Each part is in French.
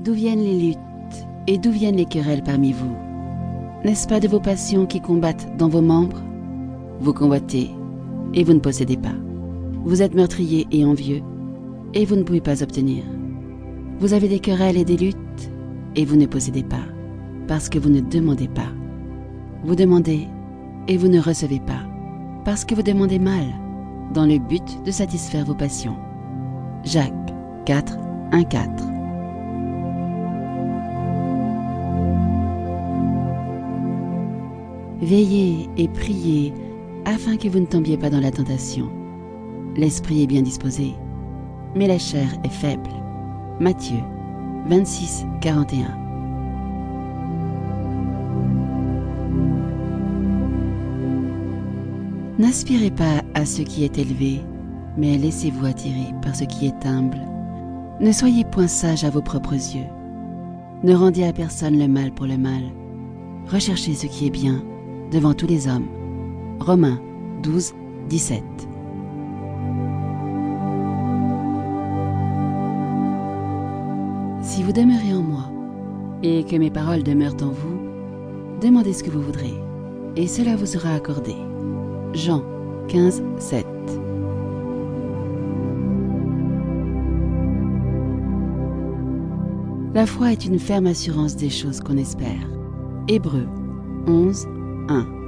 d'où viennent les luttes et d'où viennent les querelles parmi vous? N'est-ce pas de vos passions qui combattent dans vos membres? Vous convoitez et vous ne possédez pas. Vous êtes meurtrier et envieux et vous ne pouvez pas obtenir. Vous avez des querelles et des luttes et vous ne possédez pas parce que vous ne demandez pas. Vous demandez et vous ne recevez pas parce que vous demandez mal dans le but de satisfaire vos passions. Jacques 4, 1, 4. Veillez et priez afin que vous ne tombiez pas dans la tentation. L'esprit est bien disposé, mais la chair est faible. Matthieu 26, 41. N'aspirez pas à ce qui est élevé, mais laissez-vous attirer par ce qui est humble. Ne soyez point sage à vos propres yeux. Ne rendez à personne le mal pour le mal. Recherchez ce qui est bien devant tous les hommes. Romains 12, 17. Si vous demeurez en moi et que mes paroles demeurent en vous, demandez ce que vous voudrez, et cela vous sera accordé. Jean 15, 7. La foi est une ferme assurance des choses qu'on espère. Hébreu 11, 1.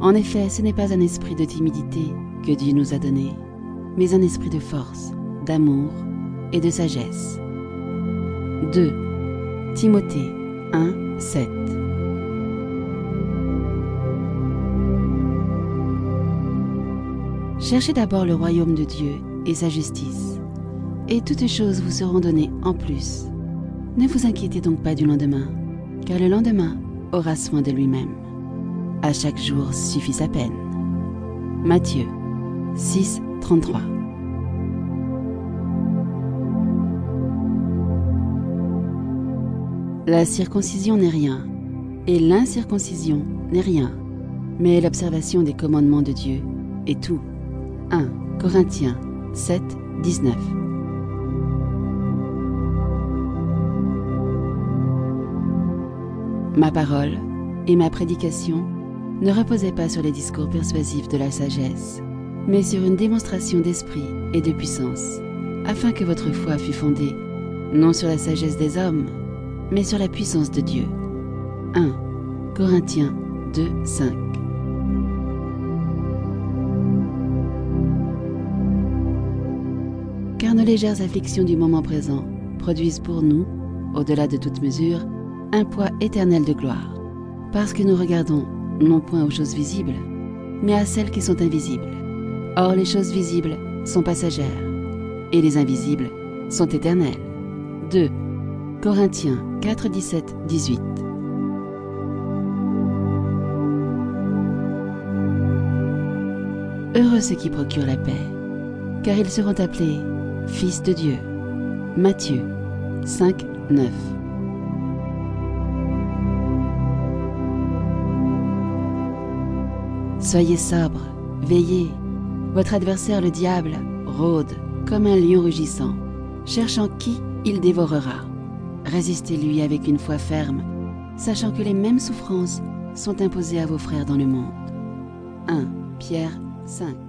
En effet, ce n'est pas un esprit de timidité que Dieu nous a donné, mais un esprit de force, d'amour et de sagesse. 2. Timothée 1, 7. Cherchez d'abord le royaume de Dieu et sa justice, et toutes choses vous seront données en plus. Ne vous inquiétez donc pas du lendemain, car le lendemain aura soin de lui-même. À chaque jour suffit sa peine. Matthieu 6, 33. La circoncision n'est rien, et l'incirconcision n'est rien, mais l'observation des commandements de Dieu est tout. 1 Corinthiens 7, 19. Ma parole et ma prédication ne reposaient pas sur les discours persuasifs de la sagesse, mais sur une démonstration d'esprit et de puissance, afin que votre foi fût fondée non sur la sagesse des hommes, mais sur la puissance de Dieu. 1 Corinthiens 2, 5. Car nos légères afflictions du moment présent produisent pour nous, au-delà de toute mesure, un poids éternel de gloire, parce que nous regardons non point aux choses visibles, mais à celles qui sont invisibles. Or les choses visibles sont passagères, et les invisibles sont éternelles. 2 Corinthiens 4, 17, 18. Heureux ceux qui procurent la paix, car ils seront appelés fils de Dieu. Matthieu 5, 9. Soyez sobre, veillez. Votre adversaire le diable rôde comme un lion rugissant, cherchant qui il dévorera. Résistez-lui avec une foi ferme, sachant que les mêmes souffrances sont imposées à vos frères dans le monde. 1 Pierre 5